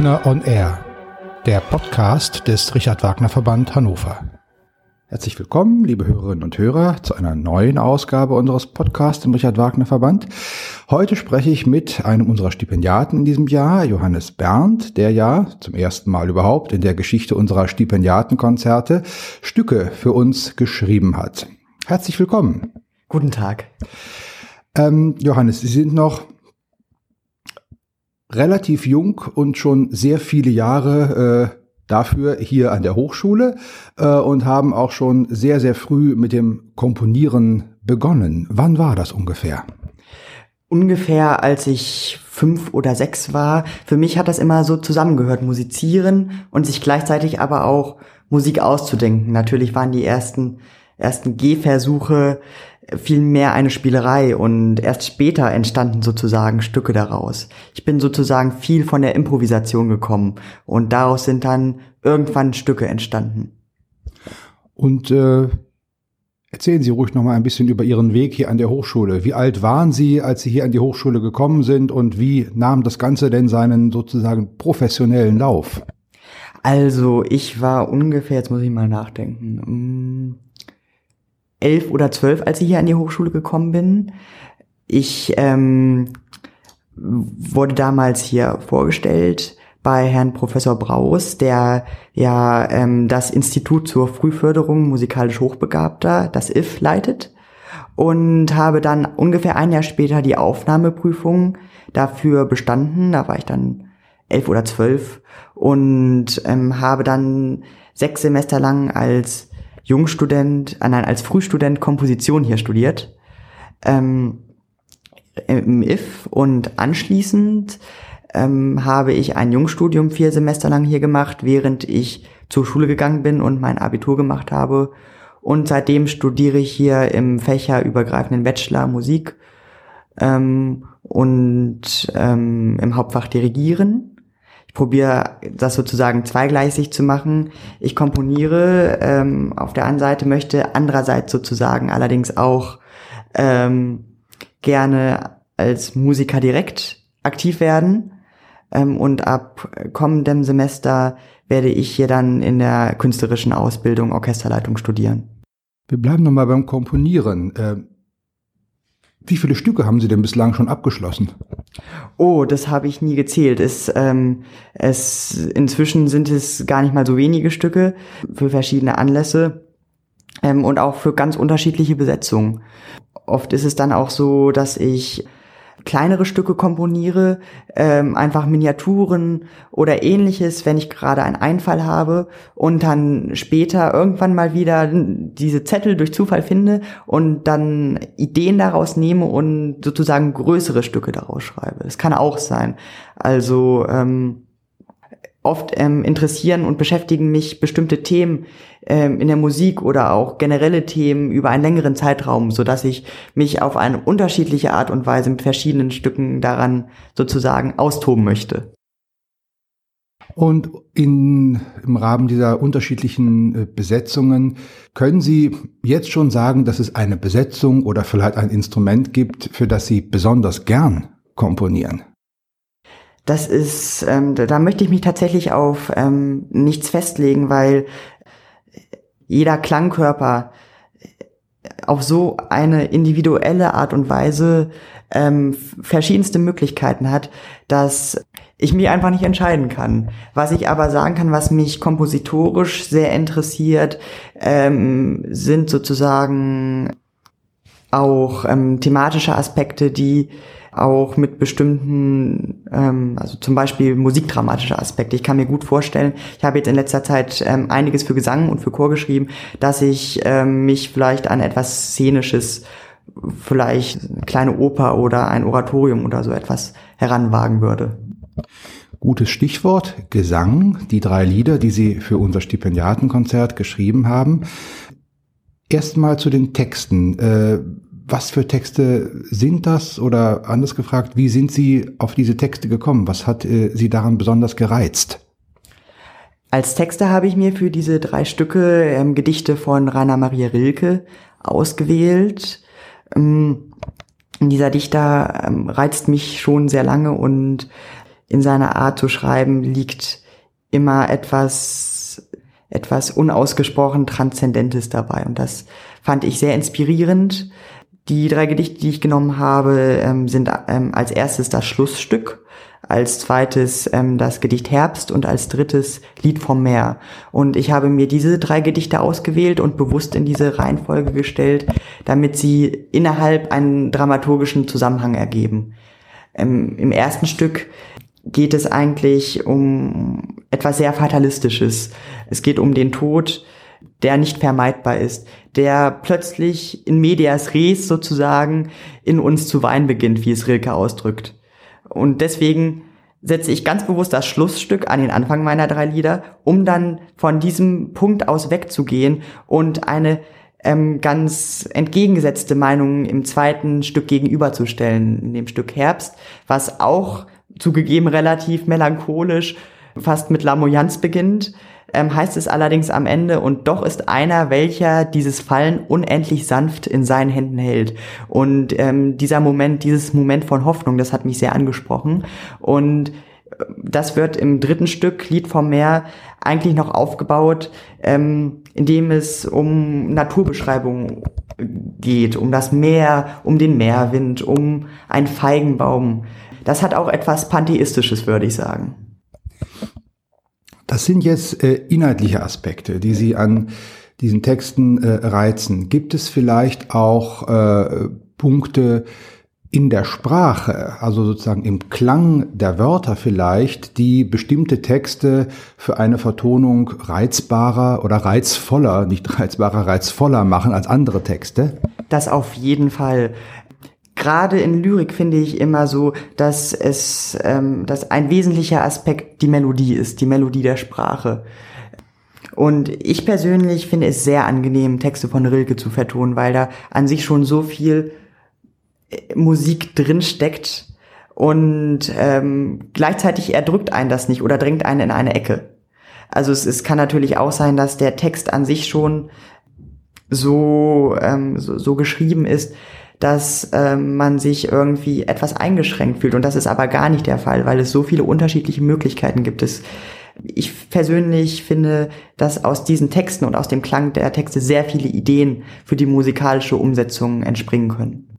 Wagner on Air, der Podcast des Richard Wagner Verband Hannover. Herzlich willkommen, liebe Hörerinnen und Hörer, zu einer neuen Ausgabe unseres Podcasts im Richard Wagner Verband. Heute spreche ich mit einem unserer Stipendiaten in diesem Jahr, Johannes Berndt, der ja zum ersten Mal überhaupt in der Geschichte unserer Stipendiatenkonzerte Stücke für uns geschrieben hat. Herzlich willkommen. Guten Tag. Ähm, Johannes, Sie sind noch relativ jung und schon sehr viele Jahre äh, dafür hier an der Hochschule äh, und haben auch schon sehr, sehr früh mit dem Komponieren begonnen. Wann war das ungefähr? Ungefähr als ich fünf oder sechs war. Für mich hat das immer so zusammengehört, musizieren und sich gleichzeitig aber auch Musik auszudenken. Natürlich waren die ersten, ersten Gehversuche vielmehr eine Spielerei und erst später entstanden sozusagen Stücke daraus. Ich bin sozusagen viel von der Improvisation gekommen und daraus sind dann irgendwann Stücke entstanden. Und äh, erzählen Sie ruhig noch mal ein bisschen über Ihren Weg hier an der Hochschule. Wie alt waren Sie, als Sie hier an die Hochschule gekommen sind und wie nahm das Ganze denn seinen sozusagen professionellen Lauf? Also ich war ungefähr, jetzt muss ich mal nachdenken, elf oder zwölf, als ich hier an die Hochschule gekommen bin. Ich ähm, wurde damals hier vorgestellt bei Herrn Professor Braus, der ja ähm, das Institut zur Frühförderung musikalisch Hochbegabter, das IF, leitet und habe dann ungefähr ein Jahr später die Aufnahmeprüfung dafür bestanden. Da war ich dann elf oder zwölf und ähm, habe dann sechs Semester lang als Jungstudent, äh, nein, als Frühstudent Komposition hier studiert. Ähm, im IF und anschließend ähm, habe ich ein Jungstudium vier Semester lang hier gemacht, während ich zur Schule gegangen bin und mein Abitur gemacht habe. Und seitdem studiere ich hier im fächerübergreifenden Bachelor Musik ähm, und ähm, im Hauptfach Dirigieren ich probiere das sozusagen zweigleisig zu machen. Ich komponiere ähm, auf der einen Seite, möchte andererseits sozusagen allerdings auch ähm, gerne als Musiker direkt aktiv werden. Ähm, und ab kommendem Semester werde ich hier dann in der künstlerischen Ausbildung Orchesterleitung studieren. Wir bleiben nochmal beim Komponieren. Äh, wie viele Stücke haben Sie denn bislang schon abgeschlossen? Oh, das habe ich nie gezählt. Es, ähm, es, inzwischen sind es gar nicht mal so wenige Stücke für verschiedene Anlässe ähm, und auch für ganz unterschiedliche Besetzungen. Oft ist es dann auch so, dass ich kleinere Stücke komponiere, ähm, einfach Miniaturen oder ähnliches, wenn ich gerade einen Einfall habe und dann später irgendwann mal wieder diese Zettel durch Zufall finde und dann Ideen daraus nehme und sozusagen größere Stücke daraus schreibe. Das kann auch sein. Also ähm, oft ähm, interessieren und beschäftigen mich bestimmte Themen ähm, in der Musik oder auch generelle Themen über einen längeren Zeitraum, so dass ich mich auf eine unterschiedliche Art und Weise mit verschiedenen Stücken daran sozusagen austoben möchte. Und in, im Rahmen dieser unterschiedlichen äh, Besetzungen können Sie jetzt schon sagen, dass es eine Besetzung oder vielleicht ein Instrument gibt, für das Sie besonders gern komponieren? Das ist, ähm, da, möchte ich mich tatsächlich auf ähm, nichts festlegen, weil jeder Klangkörper auf so eine individuelle Art und Weise ähm, verschiedenste Möglichkeiten hat, dass ich mich einfach nicht entscheiden kann. Was ich aber sagen kann, was mich kompositorisch sehr interessiert, ähm, sind sozusagen auch ähm, thematische Aspekte, die auch mit bestimmten, ähm, also zum Beispiel musikdramatische Aspekte. Ich kann mir gut vorstellen, ich habe jetzt in letzter Zeit ähm, einiges für Gesang und für Chor geschrieben, dass ich ähm, mich vielleicht an etwas Szenisches, vielleicht eine kleine Oper oder ein Oratorium oder so etwas heranwagen würde. Gutes Stichwort, Gesang, die drei Lieder, die Sie für unser Stipendiatenkonzert geschrieben haben. Erstmal zu den Texten. Äh, was für Texte sind das? Oder anders gefragt, wie sind Sie auf diese Texte gekommen? Was hat äh, Sie daran besonders gereizt? Als Texte habe ich mir für diese drei Stücke ähm, Gedichte von Rainer Maria Rilke ausgewählt. Ähm, dieser Dichter ähm, reizt mich schon sehr lange und in seiner Art zu schreiben liegt immer etwas, etwas unausgesprochen Transzendentes dabei. Und das fand ich sehr inspirierend. Die drei Gedichte, die ich genommen habe, ähm, sind ähm, als erstes das Schlussstück, als zweites ähm, das Gedicht Herbst und als drittes Lied vom Meer. Und ich habe mir diese drei Gedichte ausgewählt und bewusst in diese Reihenfolge gestellt, damit sie innerhalb einen dramaturgischen Zusammenhang ergeben. Ähm, Im ersten Stück geht es eigentlich um etwas sehr Fatalistisches. Es geht um den Tod, der nicht vermeidbar ist, der plötzlich in medias res sozusagen in uns zu weinen beginnt, wie es Rilke ausdrückt. Und deswegen setze ich ganz bewusst das Schlussstück an den Anfang meiner drei Lieder, um dann von diesem Punkt aus wegzugehen und eine ähm, ganz entgegengesetzte Meinung im zweiten Stück gegenüberzustellen, in dem Stück Herbst, was auch zugegeben relativ melancholisch, fast mit Lamoyanz beginnt, ähm, heißt es allerdings am Ende, und doch ist einer, welcher dieses Fallen unendlich sanft in seinen Händen hält. Und ähm, dieser Moment, dieses Moment von Hoffnung, das hat mich sehr angesprochen. Und äh, das wird im dritten Stück, Lied vom Meer, eigentlich noch aufgebaut, ähm, indem es um Naturbeschreibungen geht, um das Meer, um den Meerwind, um einen Feigenbaum. Das hat auch etwas Pantheistisches, würde ich sagen. Das sind jetzt äh, inhaltliche Aspekte, die Sie an diesen Texten äh, reizen. Gibt es vielleicht auch äh, Punkte in der Sprache, also sozusagen im Klang der Wörter vielleicht, die bestimmte Texte für eine Vertonung reizbarer oder reizvoller, nicht reizbarer, reizvoller machen als andere Texte? Das auf jeden Fall gerade in Lyrik finde ich immer so, dass es, ähm, dass ein wesentlicher Aspekt die Melodie ist, die Melodie der Sprache. Und ich persönlich finde es sehr angenehm, Texte von Rilke zu vertonen, weil da an sich schon so viel äh, Musik drin steckt und ähm, gleichzeitig erdrückt einen das nicht oder drängt einen in eine Ecke. Also es, es kann natürlich auch sein, dass der Text an sich schon so, ähm, so, so geschrieben ist, dass ähm, man sich irgendwie etwas eingeschränkt fühlt. Und das ist aber gar nicht der Fall, weil es so viele unterschiedliche Möglichkeiten gibt. Es, ich persönlich finde, dass aus diesen Texten und aus dem Klang der Texte sehr viele Ideen für die musikalische Umsetzung entspringen können.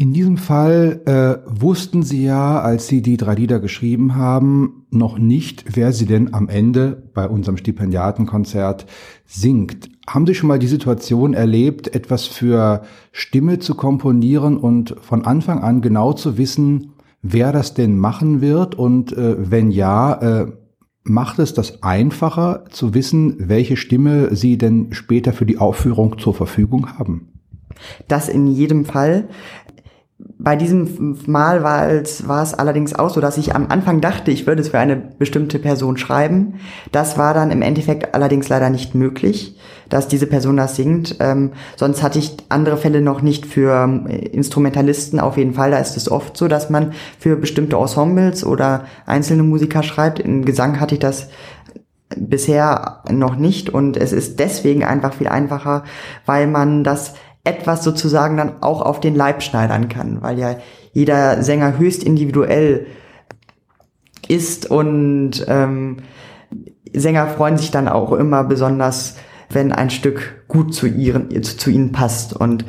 In diesem Fall äh, wussten Sie ja, als Sie die drei Lieder geschrieben haben, noch nicht, wer Sie denn am Ende bei unserem Stipendiatenkonzert singt. Haben Sie schon mal die Situation erlebt, etwas für Stimme zu komponieren und von Anfang an genau zu wissen, wer das denn machen wird? Und äh, wenn ja, äh, macht es das einfacher zu wissen, welche Stimme Sie denn später für die Aufführung zur Verfügung haben? Das in jedem Fall bei diesem Mal war es, war es allerdings auch so, dass ich am Anfang dachte, ich würde es für eine bestimmte Person schreiben. Das war dann im Endeffekt allerdings leider nicht möglich, dass diese Person das singt. Ähm, sonst hatte ich andere Fälle noch nicht für äh, Instrumentalisten. Auf jeden Fall, da ist es oft so, dass man für bestimmte Ensembles oder einzelne Musiker schreibt. Im Gesang hatte ich das bisher noch nicht und es ist deswegen einfach viel einfacher, weil man das etwas sozusagen dann auch auf den Leib schneidern kann, weil ja jeder Sänger höchst individuell ist und ähm, Sänger freuen sich dann auch immer besonders, wenn ein Stück gut zu ihren zu, ihnen passt und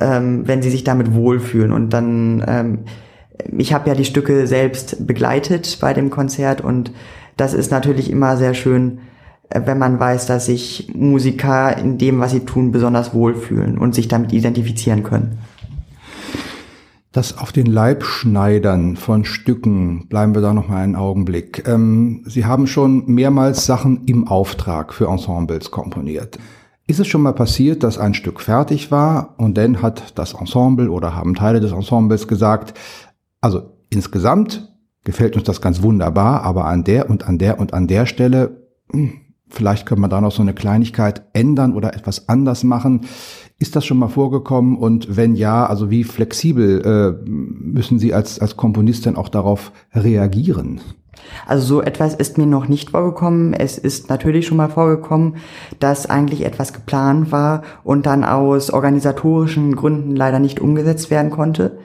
ähm, wenn sie sich damit wohlfühlen. Und dann ähm, ich habe ja die Stücke selbst begleitet bei dem Konzert und das ist natürlich immer sehr schön, wenn man weiß, dass sich Musiker in dem, was sie tun, besonders wohlfühlen und sich damit identifizieren können. Das auf den Leib schneidern von Stücken, bleiben wir da noch mal einen Augenblick. Ähm, sie haben schon mehrmals Sachen im Auftrag für Ensembles komponiert. Ist es schon mal passiert, dass ein Stück fertig war und dann hat das Ensemble oder haben Teile des Ensembles gesagt, also insgesamt gefällt uns das ganz wunderbar, aber an der und an der und an der Stelle hm, Vielleicht können wir da noch so eine Kleinigkeit ändern oder etwas anders machen. Ist das schon mal vorgekommen? Und wenn ja, also wie flexibel äh, müssen Sie als, als Komponistin auch darauf reagieren? Also so etwas ist mir noch nicht vorgekommen. Es ist natürlich schon mal vorgekommen, dass eigentlich etwas geplant war und dann aus organisatorischen Gründen leider nicht umgesetzt werden konnte.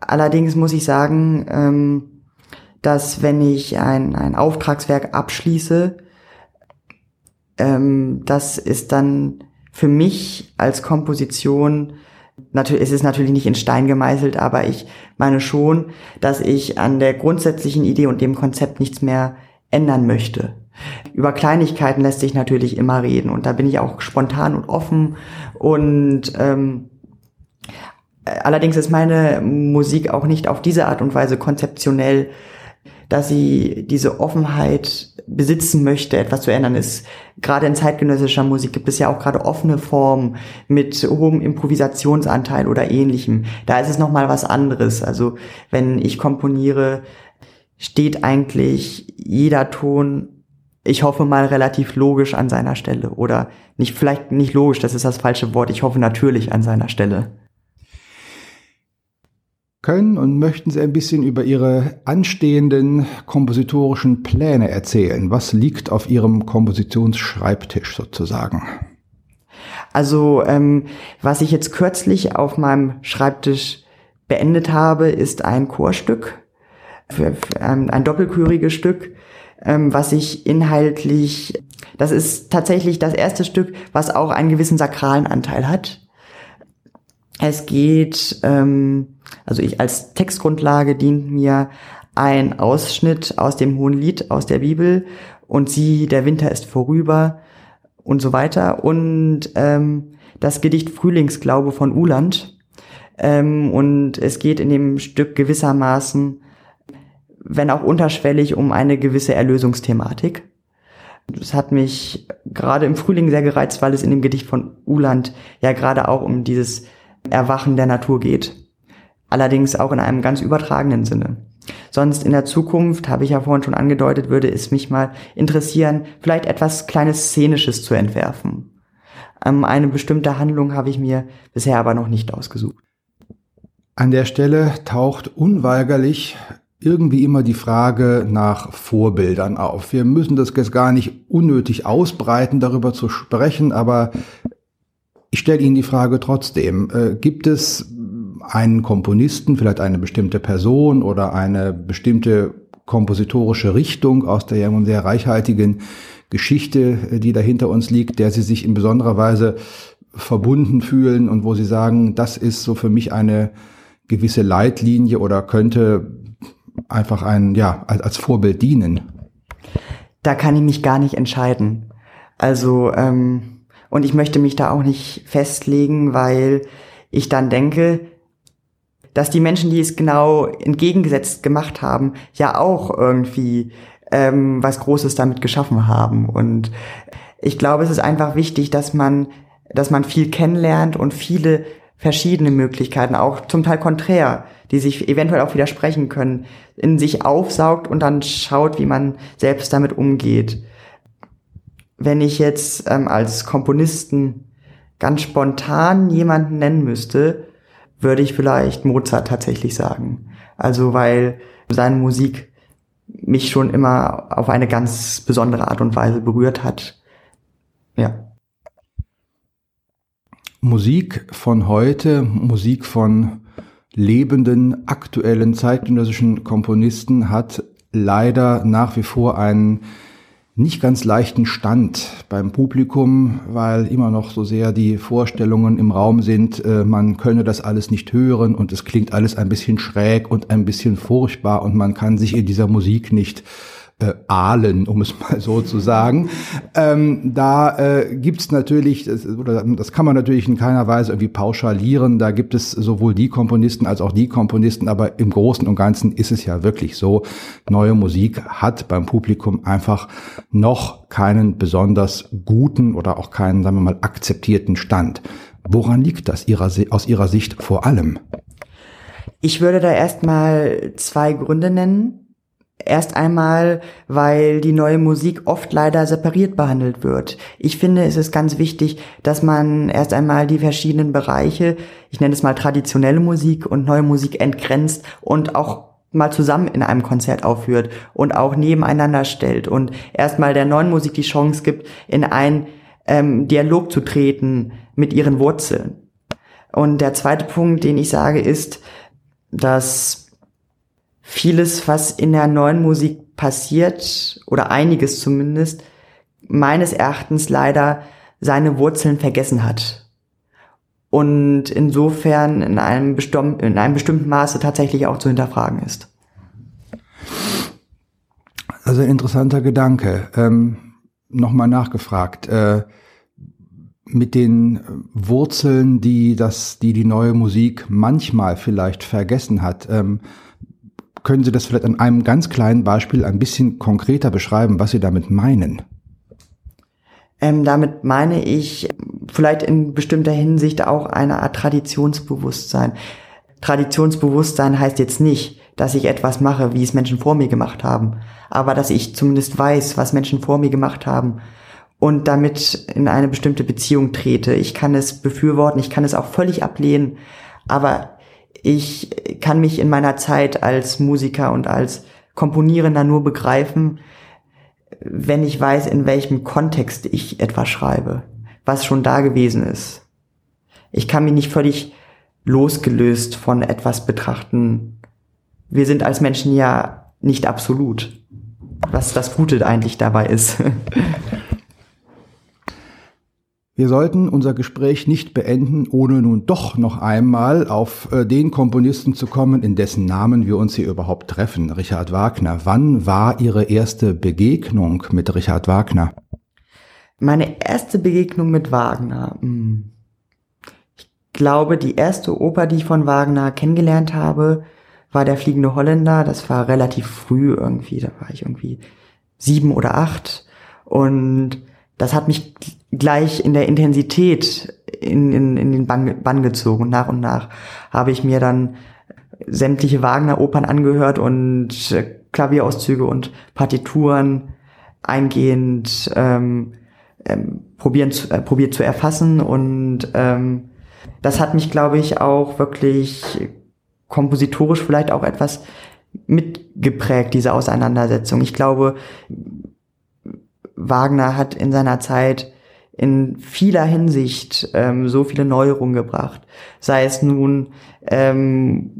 Allerdings muss ich sagen, ähm, dass wenn ich ein, ein Auftragswerk abschließe, ähm, das ist dann für mich als Komposition natürlich, es ist natürlich nicht in Stein gemeißelt, aber ich meine schon, dass ich an der grundsätzlichen Idee und dem Konzept nichts mehr ändern möchte. Über Kleinigkeiten lässt sich natürlich immer reden und da bin ich auch spontan und offen und ähm, allerdings ist meine Musik auch nicht auf diese Art und Weise konzeptionell dass sie diese Offenheit besitzen möchte, etwas zu ändern ist. Gerade in zeitgenössischer Musik gibt es ja auch gerade offene Formen mit hohem Improvisationsanteil oder ähnlichem. Da ist es nochmal was anderes. Also wenn ich komponiere, steht eigentlich jeder Ton ich hoffe mal relativ logisch an seiner Stelle oder nicht vielleicht nicht logisch, das ist das falsche Wort. Ich hoffe natürlich an seiner Stelle können und möchten Sie ein bisschen über Ihre anstehenden kompositorischen Pläne erzählen. Was liegt auf Ihrem Kompositionsschreibtisch sozusagen? Also ähm, was ich jetzt kürzlich auf meinem Schreibtisch beendet habe, ist ein Chorstück, ähm, ein doppelchöriges Stück, ähm, was ich inhaltlich, das ist tatsächlich das erste Stück, was auch einen gewissen sakralen Anteil hat. Es geht ähm, also ich als Textgrundlage dient mir ein Ausschnitt aus dem Hohen Lied aus der Bibel und sie, der Winter ist vorüber und so weiter. Und ähm, das Gedicht Frühlingsglaube von Uland. Ähm, und es geht in dem Stück gewissermaßen, wenn auch unterschwellig, um eine gewisse Erlösungsthematik. Das hat mich gerade im Frühling sehr gereizt, weil es in dem Gedicht von Uland ja gerade auch um dieses Erwachen der Natur geht allerdings auch in einem ganz übertragenen Sinne. Sonst in der Zukunft, habe ich ja vorhin schon angedeutet, würde es mich mal interessieren, vielleicht etwas kleines Szenisches zu entwerfen. Ähm, eine bestimmte Handlung habe ich mir bisher aber noch nicht ausgesucht. An der Stelle taucht unweigerlich irgendwie immer die Frage nach Vorbildern auf. Wir müssen das jetzt gar nicht unnötig ausbreiten, darüber zu sprechen, aber ich stelle Ihnen die Frage trotzdem. Äh, gibt es einen Komponisten, vielleicht eine bestimmte Person oder eine bestimmte kompositorische Richtung aus der ja sehr reichhaltigen Geschichte, äh, die da hinter uns liegt, der Sie sich in besonderer Weise verbunden fühlen und wo Sie sagen, das ist so für mich eine gewisse Leitlinie oder könnte einfach ein, ja, als Vorbild dienen? Da kann ich mich gar nicht entscheiden. Also, ähm, und ich möchte mich da auch nicht festlegen, weil ich dann denke, dass die Menschen, die es genau entgegengesetzt gemacht haben, ja auch irgendwie ähm, was Großes damit geschaffen haben. Und ich glaube, es ist einfach wichtig, dass man, dass man viel kennenlernt und viele verschiedene Möglichkeiten, auch zum Teil konträr, die sich eventuell auch widersprechen können, in sich aufsaugt und dann schaut, wie man selbst damit umgeht. Wenn ich jetzt ähm, als Komponisten ganz spontan jemanden nennen müsste, würde ich vielleicht Mozart tatsächlich sagen. Also weil seine Musik mich schon immer auf eine ganz besondere Art und Weise berührt hat. Ja. Musik von heute, Musik von lebenden, aktuellen zeitgenössischen Komponisten hat leider nach wie vor einen nicht ganz leichten Stand beim Publikum, weil immer noch so sehr die Vorstellungen im Raum sind, äh, man könne das alles nicht hören und es klingt alles ein bisschen schräg und ein bisschen furchtbar und man kann sich in dieser Musik nicht äh, ahlen, um es mal so zu sagen. Ähm, da äh, gibt natürlich, das, oder das kann man natürlich in keiner Weise irgendwie pauschalieren, da gibt es sowohl die Komponisten als auch die Komponisten, aber im Großen und Ganzen ist es ja wirklich so, neue Musik hat beim Publikum einfach noch keinen besonders guten oder auch keinen, sagen wir mal, akzeptierten Stand. Woran liegt das ihrer, aus Ihrer Sicht vor allem? Ich würde da erstmal zwei Gründe nennen. Erst einmal, weil die neue Musik oft leider separiert behandelt wird. Ich finde, es ist ganz wichtig, dass man erst einmal die verschiedenen Bereiche, ich nenne es mal traditionelle Musik und neue Musik entgrenzt und auch mal zusammen in einem Konzert aufführt und auch nebeneinander stellt und erstmal der neuen Musik die Chance gibt, in einen ähm, Dialog zu treten mit ihren Wurzeln. Und der zweite Punkt, den ich sage, ist, dass vieles, was in der neuen Musik passiert, oder einiges zumindest, meines Erachtens leider seine Wurzeln vergessen hat. Und insofern in einem, bestimm in einem bestimmten Maße tatsächlich auch zu hinterfragen ist. Also interessanter Gedanke. Ähm, Nochmal nachgefragt. Äh, mit den Wurzeln, die das, die die neue Musik manchmal vielleicht vergessen hat, ähm, können Sie das vielleicht an einem ganz kleinen Beispiel ein bisschen konkreter beschreiben, was Sie damit meinen? Ähm, damit meine ich vielleicht in bestimmter Hinsicht auch eine Art Traditionsbewusstsein. Traditionsbewusstsein heißt jetzt nicht, dass ich etwas mache, wie es Menschen vor mir gemacht haben, aber dass ich zumindest weiß, was Menschen vor mir gemacht haben und damit in eine bestimmte Beziehung trete. Ich kann es befürworten, ich kann es auch völlig ablehnen, aber ich kann mich in meiner Zeit als Musiker und als Komponierender nur begreifen, wenn ich weiß, in welchem Kontext ich etwas schreibe, was schon da gewesen ist. Ich kann mich nicht völlig losgelöst von etwas betrachten. Wir sind als Menschen ja nicht absolut, was das Gute eigentlich dabei ist. Wir sollten unser Gespräch nicht beenden, ohne nun doch noch einmal auf äh, den Komponisten zu kommen, in dessen Namen wir uns hier überhaupt treffen, Richard Wagner. Wann war Ihre erste Begegnung mit Richard Wagner? Meine erste Begegnung mit Wagner. Hm. Ich glaube, die erste Oper, die ich von Wagner kennengelernt habe, war Der fliegende Holländer. Das war relativ früh irgendwie, da war ich irgendwie sieben oder acht. Und das hat mich gleich in der Intensität in, in, in den Bann, gezogen. Und nach und nach habe ich mir dann sämtliche Wagner-Opern angehört und äh, Klavierauszüge und Partituren eingehend ähm, ähm, probieren zu, äh, probiert zu erfassen. Und ähm, das hat mich, glaube ich, auch wirklich kompositorisch vielleicht auch etwas mitgeprägt, diese Auseinandersetzung. Ich glaube, Wagner hat in seiner Zeit in vieler Hinsicht ähm, so viele Neuerungen gebracht. Sei es nun ähm,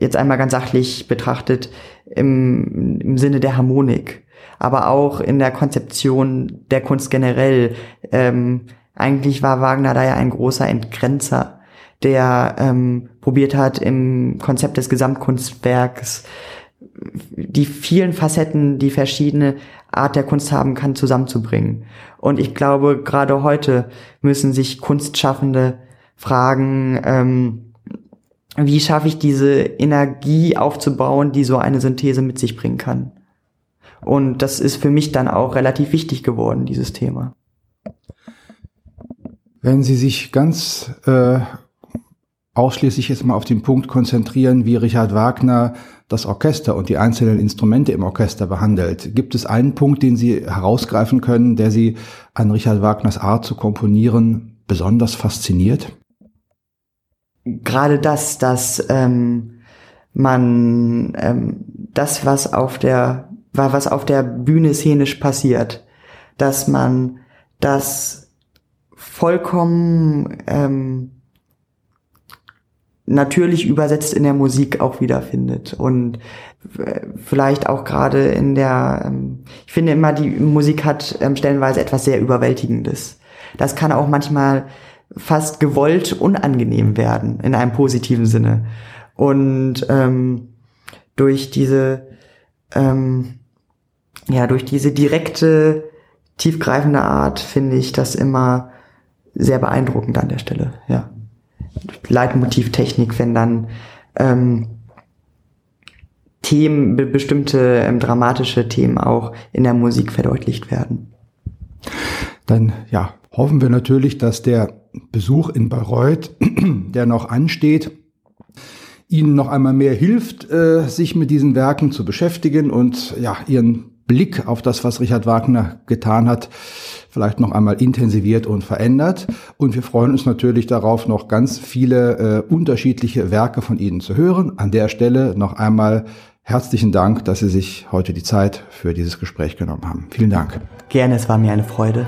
jetzt einmal ganz sachlich betrachtet im, im Sinne der Harmonik, aber auch in der Konzeption der Kunst generell. Ähm, eigentlich war Wagner da ja ein großer Entgrenzer, der ähm, probiert hat, im Konzept des Gesamtkunstwerks die vielen Facetten, die verschiedene Art der Kunst haben kann, zusammenzubringen. Und ich glaube, gerade heute müssen sich Kunstschaffende fragen, ähm, wie schaffe ich diese Energie aufzubauen, die so eine Synthese mit sich bringen kann. Und das ist für mich dann auch relativ wichtig geworden, dieses Thema. Wenn Sie sich ganz äh, ausschließlich jetzt mal auf den Punkt konzentrieren, wie Richard Wagner das Orchester und die einzelnen Instrumente im Orchester behandelt. Gibt es einen Punkt, den Sie herausgreifen können, der Sie an Richard Wagners Art zu komponieren besonders fasziniert? Gerade das, dass ähm, man ähm, das, was auf der was auf der Bühne szenisch passiert, dass man das vollkommen ähm, natürlich übersetzt in der Musik auch wiederfindet und äh, vielleicht auch gerade in der, ähm, ich finde immer, die Musik hat ähm, stellenweise etwas sehr Überwältigendes. Das kann auch manchmal fast gewollt unangenehm werden, in einem positiven Sinne. Und ähm, durch diese, ähm, ja, durch diese direkte, tiefgreifende Art finde ich das immer sehr beeindruckend an der Stelle, ja. Leitmotivtechnik, wenn dann ähm, Themen, be bestimmte ähm, dramatische Themen auch in der Musik verdeutlicht werden. Dann ja, hoffen wir natürlich, dass der Besuch in Bayreuth, der noch ansteht, Ihnen noch einmal mehr hilft, äh, sich mit diesen Werken zu beschäftigen und ja, Ihren Blick auf das, was Richard Wagner getan hat, vielleicht noch einmal intensiviert und verändert. Und wir freuen uns natürlich darauf, noch ganz viele äh, unterschiedliche Werke von Ihnen zu hören. An der Stelle noch einmal herzlichen Dank, dass Sie sich heute die Zeit für dieses Gespräch genommen haben. Vielen Dank. Gerne, es war mir eine Freude.